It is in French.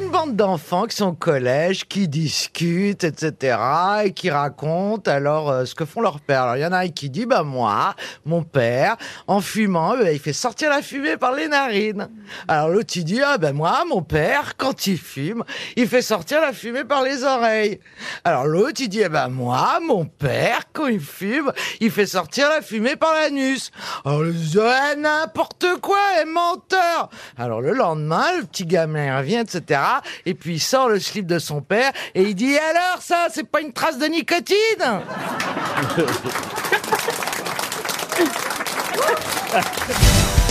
bande d'enfants qui sont au collège, qui discutent, etc., et qui racontent alors euh, ce que font leurs pères. Alors il y en a un qui dit, bah moi, mon père, en fumant, euh, il fait sortir la fumée par les narines. Alors l'autre il dit, ah ben moi, mon père, quand il fume, il fait sortir la fumée par les oreilles. Alors l'autre il dit, eh ben moi, mon père, quand il fume, il fait sortir la fumée par l'anus. Alors le dit, Ouais, n'importe quoi, et menteur. Alors le lendemain, le petit gamin revient, etc. Et puis il sort le slip de son père et il dit, alors ça, c'est pas une trace de nicotine